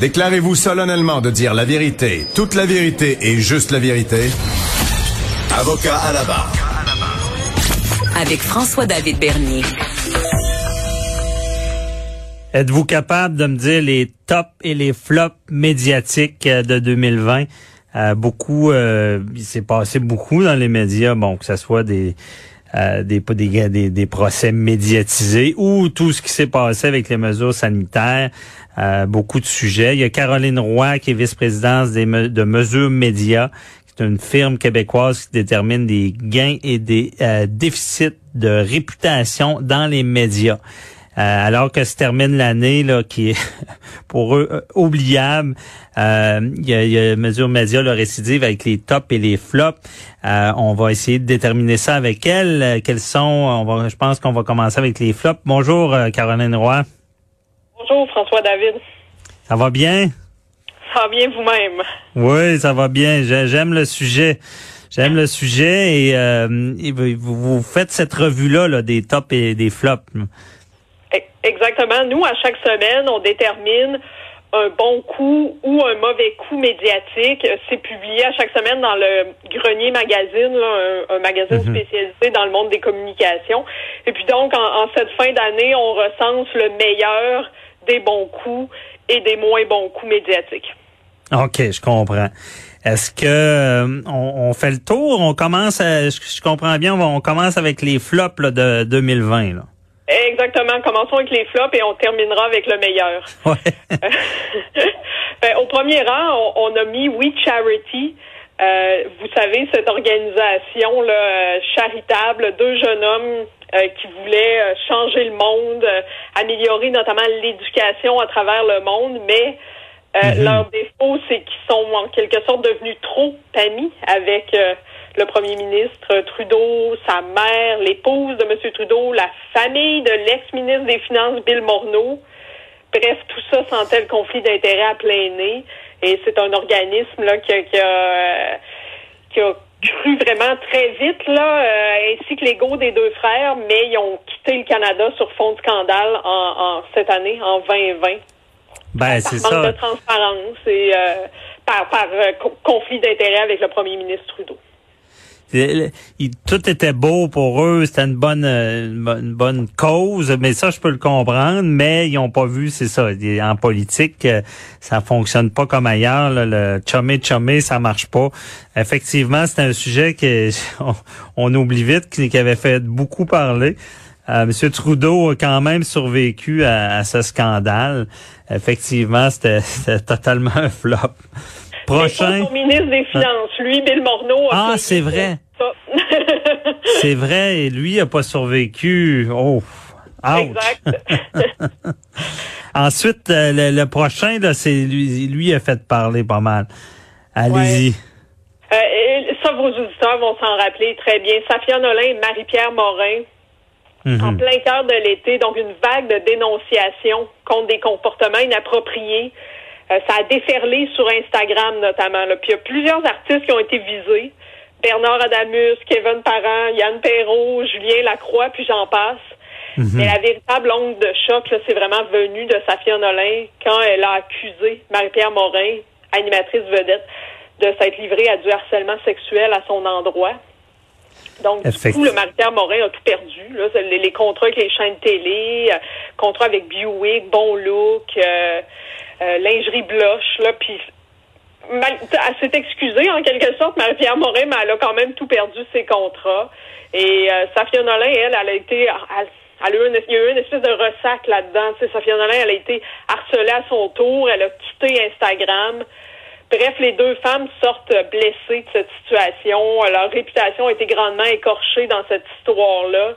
Déclarez-vous solennellement de dire la vérité, toute la vérité et juste la vérité. Avocat à la barre. Avec François-David Bernier. Êtes-vous capable de me dire les tops et les flops médiatiques euh, de 2020? Euh, beaucoup, euh, il s'est passé beaucoup dans les médias, bon, que ce soit des, euh, des, procès médiatisés ou tout ce qui s'est passé avec les mesures sanitaires, euh, beaucoup de sujets. Il y a Caroline Roy qui est vice-présidente de mesures médias, qui est une firme québécoise qui détermine des gains et des euh, déficits de réputation dans les médias. Euh, alors que se termine l'année là qui est pour eux euh, oubliable. Euh, il y, a, y a mesure média le récidive avec les tops et les flops. on va essayer de déterminer ça avec elle. Quels sont On va, je pense qu'on va commencer avec les flops. Bonjour Caroline Roy. Bonjour François David. Ça va bien? Ça va bien vous-même? Oui, ça va bien. J'aime le sujet. J'aime le sujet et, et vous, vous, faites cette revue là, là des tops et des flops. Exactement. Nous, à chaque semaine, on détermine un bon coup ou un mauvais coup médiatique. C'est publié à chaque semaine dans le Grenier Magazine, un, magazine mhm. spécialisé dans le monde des communications. Et puis donc, en, cette fin d'année, on recense le meilleur des bons coups et des moins bons coups médiatiques. OK, je comprends. Est-ce que euh, on, fait le tour? On commence, à, je, comprends bien, on, commence avec les flops de 2020. Là. Exactement. Commençons avec les flops et on terminera avec le meilleur. ben, au premier rang, on, a mis We Charity. Euh, vous savez, cette organisation là, euh, charitable, deux jeunes hommes euh, qui voulaient changer le monde, améliorer notamment l'éducation à travers le monde, mais mm-hmm. leur défaut, c'est qu'ils sont en quelque sorte devenus trop amis avec le premier ministre Trudeau, sa mère, l'épouse de M. Trudeau, la famille de l'ex-ministre des Finances Bill Morneau. Bref, tout ça sentait le conflit d'intérêts à plein nez. Et c'est un organisme là, qui, a, qui, a, cru vraiment très vite, là, euh, ainsi que l'ego des deux frères, mais ils ont quitté le Canada sur fond de scandale en, cette année, en 2020. Ben, c'est ça. de transparence et euh, par, par euh, conflit d'intérêts avec le premier ministre Trudeau tout était beau pour eux, c'était une bonne, une bonne cause, mais ça je peux le comprendre, mais ils ont pas vu, c'est ça, en politique, euh, ça fonctionne pas comme ailleurs, le chumé chumé, ça marche pas. Effectivement, c'est un sujet que on, oublie vite, qui, avait fait beaucoup parler. Euh, Monsieur Trudeau a quand même survécu à, ce scandale. Effectivement, c'était totalement un flop prochain? ministre des Finances, lui, Bill Morneau. Ah, c'est vrai. c'est vrai, et lui n'a pas survécu. Oh, Exact. Ensuite, euh, le, prochain, là, c'est lui, lui a fait parler pas mal. Allez-y. Euh, ça, vos auditeurs vont s'en rappeler très bien. Safia Nolin et Marie-Pierre Morin, mhm. en plein cœur de l'été, donc une vague de dénonciation contre des comportements inappropriés ça a déferlé sur Instagram notamment. Là. Puis il y a plusieurs artistes qui ont été visés. Bernard Adamus, Kevin Parent, Yann Perrault, Julien Lacroix, puis j'en passe. Mhm. Mais la véritable onde de choc, c'est vraiment venu de Safia Nolin quand elle a accusé Marie-Pierre Morin, animatrice vedette, de s'être livrée à du harcèlement sexuel à son endroit. Donc, du coup, le Marie-Pierre Morin a tout perdu. Là. Les, contrats avec les chaînes télé, euh, contrats avec Buick, Bon Look, euh, euh, lingerie blush, là, puis elle s'est excusée en quelque sorte, Marie-Pierre Morin, mais elle a quand même tout perdu ses contrats. Et Safia Nolin, elle, elle a été, elle, a eu une, il y a eu une espèce de ressac là-dedans. Safia Nolin, elle a été harcelée à son tour, elle a quitté Instagram. Bref, les deux femmes sortent blessées de cette situation. Leur réputation a été grandement écorchée dans cette histoire-là.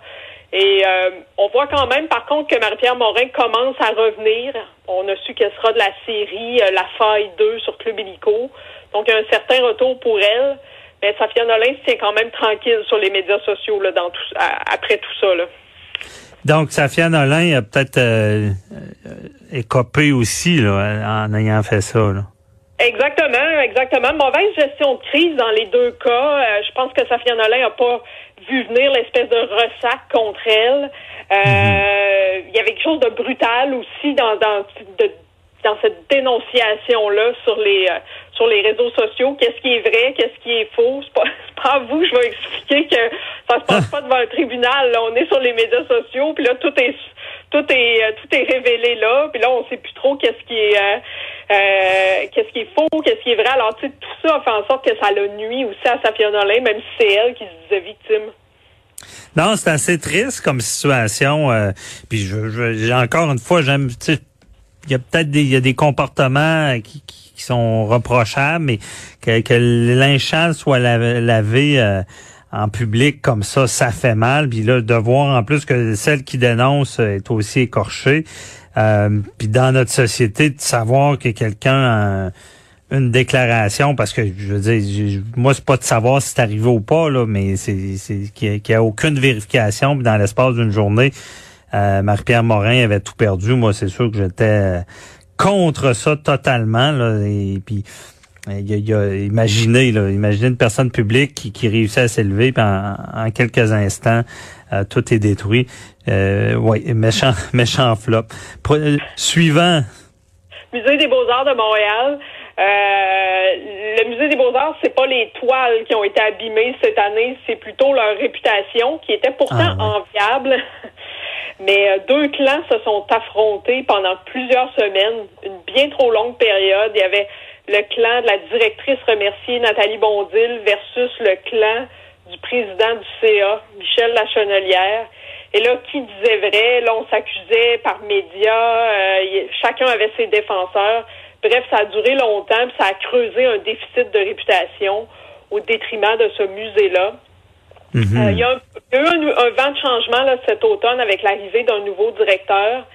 Et euh, on voit quand même, par contre, que Marie-Pierre Morin commence à revenir. On a su qu'elle sera de la série euh, La Faille 2 sur Club Illico. Donc, un certain retour pour elle. Mais Safia Nolin se tient quand même tranquille sur les médias sociaux là, dans tout, après tout ça. Là. Donc, Safia Nolin a peut-être euh, écopé aussi là, en ayant fait ça. Là. Exactement, exactement. Mauvaise gestion de crise dans les deux cas. Euh, je pense que Safia Nolin n'a pas vu venir l'espèce de ressac contre elle. Euh, mhm. Il y avait quelque chose de brutal aussi dans, dans de dans cette dénonciation-là sur les euh, sur les réseaux sociaux, qu'est-ce qui est vrai, qu'est-ce qui est faux? C'est pas, pas à vous que je vais expliquer que ça se passe pas devant un tribunal. Là. On est sur les médias sociaux, puis là, tout est tout est euh, tout est révélé là, puis là, on sait plus trop qu'est-ce qui est euh, euh qu'est-ce qui est faux, qu'est-ce qui est vrai. Alors, tu sais, tout ça a fait en sorte que ça l'a nuit aussi à Safia Nolin, même si c'est elle qui se disait victime. Non, c'est assez triste comme situation. Puis je, encore une fois, j'aime, il y a peut-être des, y a des comportements qui, qui, sont reprochables, mais que, que le linge soit lavé, en public comme ça, ça fait mal. Puis là, de voir en plus que celle qui dénonce est aussi écorchée. Euh, puis dans notre société, de savoir que quelqu'un une déclaration parce que je veux dire, moi c'est pas de savoir si c'est arrivé ou pas là, mais c'est c'est qu'il n'y a, aucune vérification. Puis dans l'espace d'une journée, euh, Marie-Pierre Morin avait tout perdu. Moi, c'est sûr que j'étais contre ça totalement. Là, et puis il y a, imaginez, là, imaginez une personne publique qui, qui réussit à s'élever, puis en, quelques instants, euh, tout est détruit. Euh, oui, méchant, méchant flop. Euh, suivant. Musée des Beaux-Arts de Montréal. Euh, le musée des Beaux-Arts, c'est pas les toiles qui ont été abîmées cette année, c'est plutôt leur réputation qui était pourtant ah, enviable. Mais euh, deux clans se sont affrontés pendant plusieurs semaines, une bien trop longue période. Il y avait le clan de la directrice remerciée Nathalie Bondil versus le clan du président du CA, Michel Lachenelière. Et là, qui disait vrai? Là, on s'accusait par médias. Euh, chacun avait ses défenseurs. Bref, ça a duré longtemps, puis ça a creusé un déficit de réputation au détriment de ce musée-là. Mhm. Euh, il y a, eu un, vent de changement là, cet automne avec l'arrivée d'un nouveau directeur,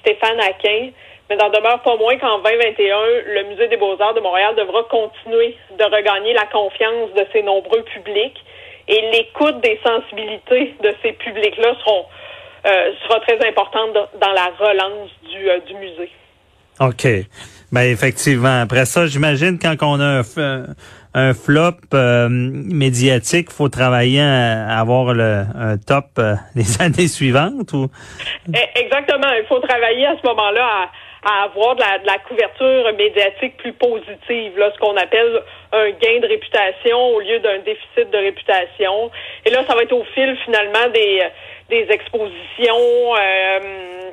Stéphane Aquin. Mais n'en demeure pas moins qu'en 2021, le Musée des beaux-arts de Montréal devra continuer de regagner la confiance de ses nombreux publics et l'écoute des sensibilités de ces publics-là seront euh, sera très importante dans la relance du, euh, du musée. OK. Ben effectivement. Après ça, j'imagine quand on a un, un flop euh, médiatique, faut travailler à, avoir le, un top euh, les années suivantes ou? Eh, Exactement. Il faut travailler à ce moment-là à, avoir de la, de la, couverture médiatique plus positive, là, ce qu'on appelle un gain de réputation au lieu d'un déficit de réputation. Et là, ça va être au fil finalement des, des expositions, euh,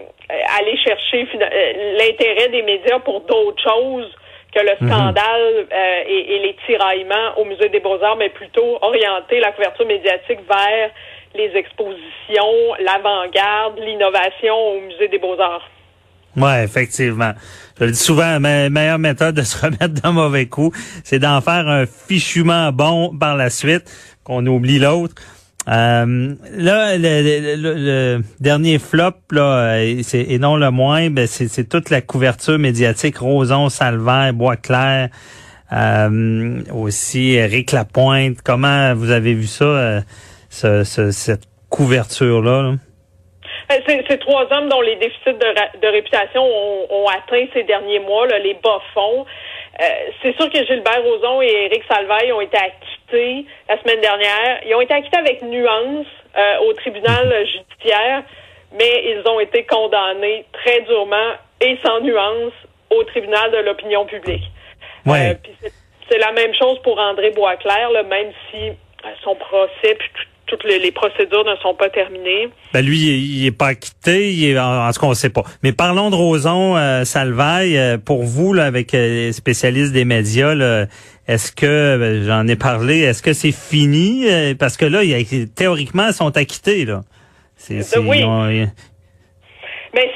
aller chercher euh, l'intérêt des médias pour d'autres choses que le mhm. scandale euh, et, et, les tiraillements au Musée des Beaux-Arts, mais plutôt orienter la couverture médiatique vers les expositions, l'avant-garde, l'innovation au Musée des Beaux-Arts. Oui, effectivement. Je le dis souvent, la meilleure méthode de se remettre d'un mauvais coup, c'est d'en faire un fichument bon par la suite, qu'on oublie l'autre. Euh, là, le, dernier flop, là, et non le moins, ben, c'est toute la couverture médiatique Roson, Salvaire, Boisclair, euh, aussi Eric Lapointe. Comment vous avez vu ça, euh, cette couverture-là? là? euh, c'est trois hommes dont les déficits de, réputation ont, atteint ces derniers mois, les bas-fonds. Euh, c'est sûr que Gilbert Rozon et Éric Salvaille ont été acquittés la semaine dernière. Ils ont été acquittés avec nuance euh, au tribunal judiciaire, mais ils ont été condamnés très durement et sans nuance au tribunal de l'opinion publique. Ouais. c'est la même chose pour André Boisclair, même si son procès puis toutes les, procédures ne sont pas terminées. Ben lui, il, est pas acquitté, il est, en, ce qu'on sait pas. Mais parlons de Roson euh, Salvaille. Euh, pour vous, là, avec euh, les spécialistes des médias, est-ce que, ben, j'en ai parlé, est-ce que c'est fini? parce que là, il, théoriquement, ils sont acquittés. Là. C'est, oui. Mais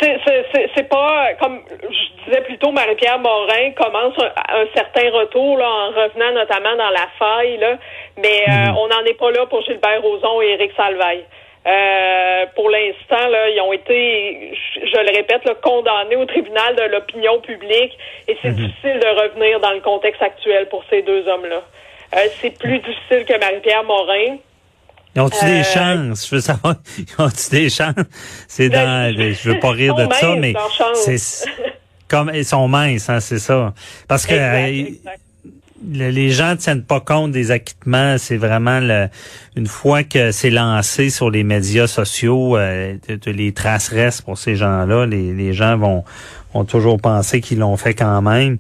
c'est pas comme je disais plutôt Marie-Pierre Morin commence un, certain retour là, en revenant notamment dans la faille là, mais euh, mhm. on n'en est pas là pour Gilbert Rozon et Éric Salvaille. Euh, pour l'instant, là, ils ont été, je, le répète, là, condamnés au tribunal de l'opinion publique et c'est mhm. difficile de revenir dans le contexte actuel pour ces deux hommes-là. Euh, c'est plus difficile que Marie-Pierre Morin. Ils ont-tu des chances? Je veux savoir, ils ont-tu des chances? C'est dans, je veux pas rire de ça, mais c'est comme ils sont minces, hein, c'est ça. Parce que euh, les gens tiennent pas compte des acquittements. C'est vraiment le, une fois que c'est lancé sur les médias sociaux, euh, les traces restent pour ces gens-là. Les, les gens vont, vont toujours penser qu'ils l'ont fait quand même.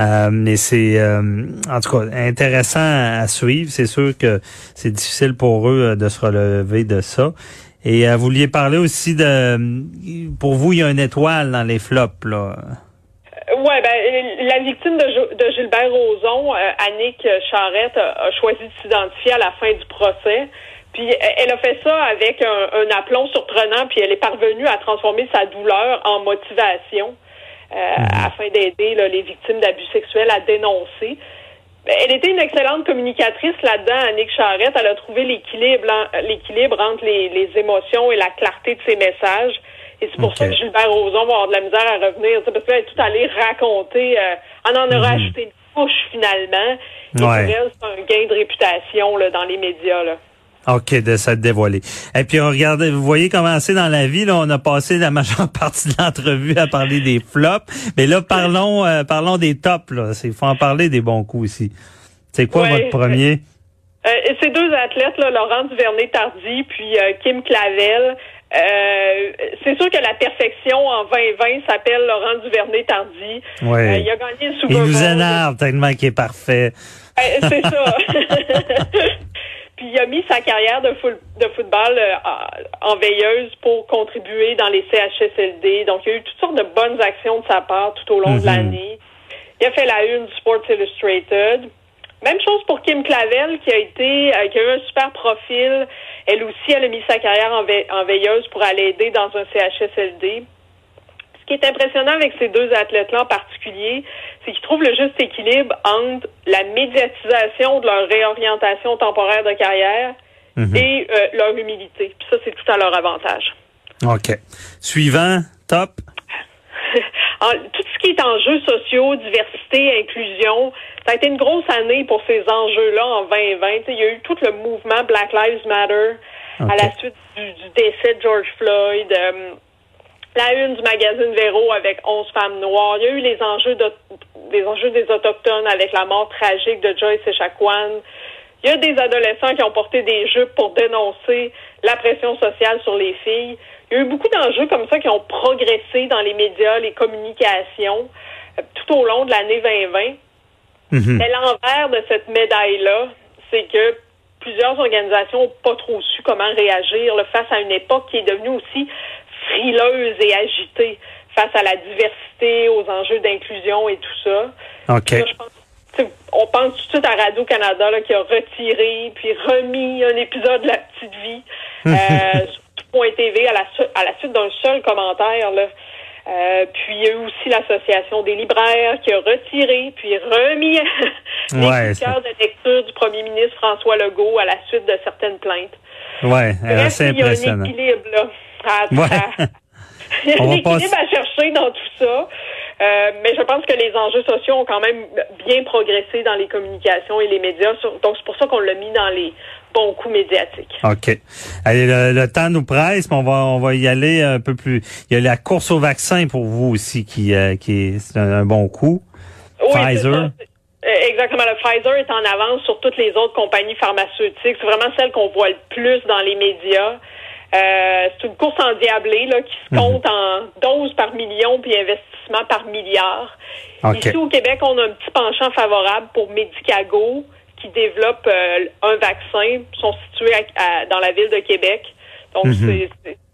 Euh, mais c'est euh, en tout cas intéressant à, suivre. C'est sûr que c'est difficile pour eux euh, de se relever de ça. Et vous vouliez parler aussi de pour vous, il y a une étoile dans les flops là. Oui, ben, la victime de, de Gilbert Rozon, Annick Charrette, a, choisi de s'identifier à la fin du procès. Puis elle a fait ça avec un, un aplomb surprenant, puis elle est parvenue à transformer sa douleur en motivation. Euh, mhm. afin d'aider les victimes d'abus sexuels à dénoncer. Elle était une excellente communicatrice là-dedans, Annick Charrette. Elle a trouvé l'équilibre, l'équilibre entre les, les, émotions et la clarté de ses messages. Et c'est pour ça que Gilbert Rozon va avoir de la misère à revenir. Parce qu'elle est tout allée raconter. Euh, on en aura mhm. acheté une couche finalement. Et pour elle, c'est un gain de réputation là, dans les médias. Là. OK, de s'être dévoilé. Et puis, on regarde, vous voyez comment c'est dans la vie. Là, on a passé la majeure partie de l'entrevue à parler des flops. Mais là, parlons euh, parlons des tops. Il faut en parler des bons coups aussi. C'est quoi votre premier? Euh, ces deux athlètes, là, Laurent Duvernay-Tardy puis euh, Kim Clavel, euh, c'est sûr que la perfection en 2020 s'appelle Laurent Duvernay-Tardy. Ouais. il a gagné le Super Il nous énerve tellement qu'il est parfait. c'est ça. Puis il a mis sa carrière de, de football euh, en veilleuse pour contribuer dans les CHSLD. Donc, il y a eu toutes sortes de bonnes actions de sa part tout au long de mhm. l'année. Il a fait la une du Sports Illustrated. Même chose pour Kim Clavel, qui a été, euh, qui a eu un super profil. Elle aussi, elle a mis sa carrière en, en veilleuse pour aller aider dans un CHSLD qui est impressionnant avec ces deux athlètes-là en particulier, c'est qu'ils trouvent le juste équilibre entre la médiatisation de leur réorientation temporaire de carrière mhm. et euh, leur humilité. Puis ça, c'est tout à leur avantage. OK. Suivant, top. tout ce qui est enjeux sociaux, diversité, inclusion, ça a été une grosse année pour ces enjeux-là en 2020. Il y a eu tout le mouvement Black Lives Matter à la suite du, décès de George Floyd. Euh, la une du magazine Véro avec 11 femmes noires. Il y a eu les enjeux, de, les enjeux des Autochtones avec la mort tragique de Joyce Echaquan. Il y a des adolescents qui ont porté des jupes pour dénoncer la pression sociale sur les filles. Il y a eu beaucoup d'enjeux comme ça qui ont progressé dans les médias, les communications, euh, tout au long de l'année 2020. Mhm. Mais l'envers de cette médaille-là, c'est que plusieurs organisations n'ont pas trop su comment réagir face à une époque qui est devenue aussi frileuse et agitée face à la diversité, aux enjeux d'inclusion et tout ça. on pense tout de suite à Radio-Canada qui a retiré puis remis un épisode de La Petite Vie euh, sur Point TV à la, à la suite d'un seul commentaire. Là. Euh, puis il y a eu aussi l'Association des libraires qui a retiré puis remis les ouais, de lecture du premier ministre François Legault à la suite de certaines plaintes. Ouais, c'est impressionnant. Il y a un équilibre là. il y a un équilibre à chercher dans tout ça. Euh, mais je pense que les enjeux sociaux ont quand même bien progressé dans les communications et les médias. Donc, c'est pour ça qu'on l'a mis dans les bons coups médiatiques. OK. Allez, le, temps nous presse, mais on va, on va y aller un peu plus. Il y a la course au vaccin pour vous aussi qui, euh, qui est, un, bon coup. Pfizer. Euh, exactement. Le Pfizer est en avance sur toutes les autres compagnies pharmaceutiques. C'est vraiment celle qu'on voit le plus dans les médias. Euh, c'est une course endiablée là, qui se mhm. compte en doses par million puis investissement par milliard. Ici au Québec, on a un petit penchant favorable pour Medicago qui développe euh, un vaccin. Ils sont situés dans la ville de Québec. Donc, c'est,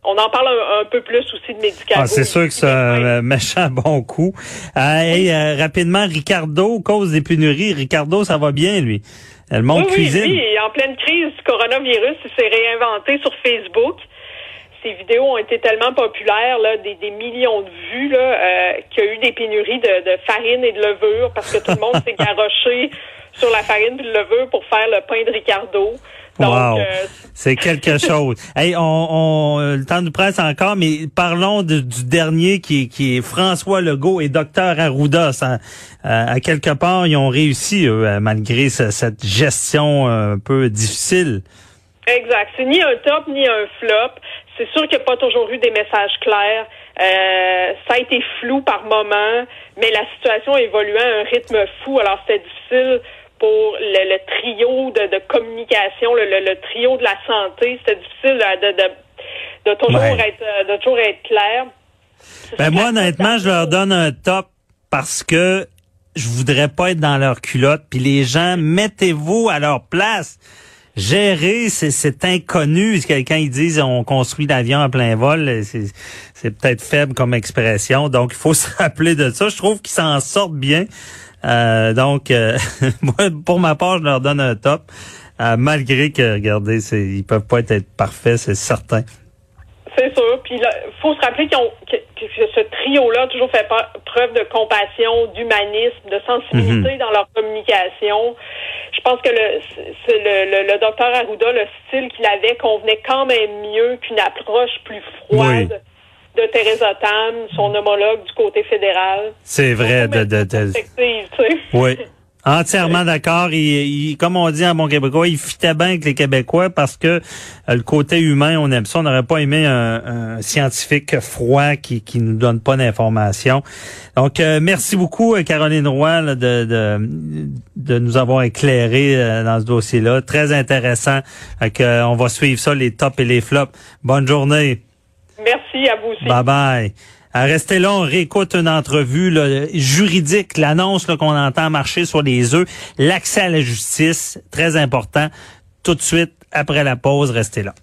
on en parle un, peu plus aussi de Medicago. Ah, c'est sûr que c'est un méchant bon coup. Euh, rapidement, Ricardo, cause des pénuries. Ricardo, ça va bien, lui? Elle monte cuisine. Oui, oui, en pleine crise du coronavirus, il s'est réinventé sur Facebook. Ses vidéos ont été tellement populaires, là, des, millions de vues, là, euh, qu'il y a eu des pénuries de, farine et de levure parce que tout le monde s'est garoché sur la farine et le levure pour faire le pain de Ricardo. Wow. Euh, c'est quelque chose. Hey, on, on, le temps nous presse encore, mais parlons du dernier qui, qui est François Legault et Docteur Arruda. Ça, euh, à quelque part, ils ont réussi eux, malgré cette gestion un peu difficile. Exact. C'est ni un top ni un flop. C'est sûr qu'il n'y a pas toujours eu des messages clairs. Euh, ça a été flou par moment, mais la situation évoluait à un rythme fou. Alors c'était difficile pour le, trio de, communication, le, trio de la santé. C'était difficile de, toujours être, de toujours être clair. Ben moi, honnêtement, je leur donne un top parce que je voudrais pas être dans leur culotte. Puis les gens, mettez-vous à leur place. Gérer, c'est inconnu. Si quelqu'un ils disent on construit l'avion en plein vol, c'est peut-être faible comme expression. Donc il faut se rappeler de ça. Je trouve qu'ils s'en sortent bien. Euh, donc euh, pour ma part, je leur donne un top. Euh, malgré que, regardez, ils peuvent pas être parfaits, c'est certain. C'est sûr. Puis il faut se rappeler qu'ils ont que, ce trio-là a toujours fait preuve de compassion, d'humanisme, de sensibilité mhm. dans leur communication. Je pense que le, le, le, docteur Arruda, le style qu'il avait convenait quand même mieux qu'une approche plus froide. De Theresa Tam, son homologue du côté fédéral. C'est vrai. De, de, de... Oui. Entièrement d'accord. Il, comme on dit en bon québécois, il fitait bien avec les Québécois parce que euh, le côté humain, on aime ça. On n'aurait pas aimé un, scientifique froid qui, qui nous donne pas d'informations. Donc, euh, merci beaucoup, euh, Caroline Roy, de, de, de, nous avoir éclairé dans ce dossier-là. Très intéressant. on va suivre ça, les tops et les flops. Bonne journée. Merci à vous aussi. Bye bye. Restez là, on réécoute une entrevue juridique, l'annonce qu'on entend marcher sur les œufs, l'accès à la justice, très important. Tout de suite, après la pause, restez là.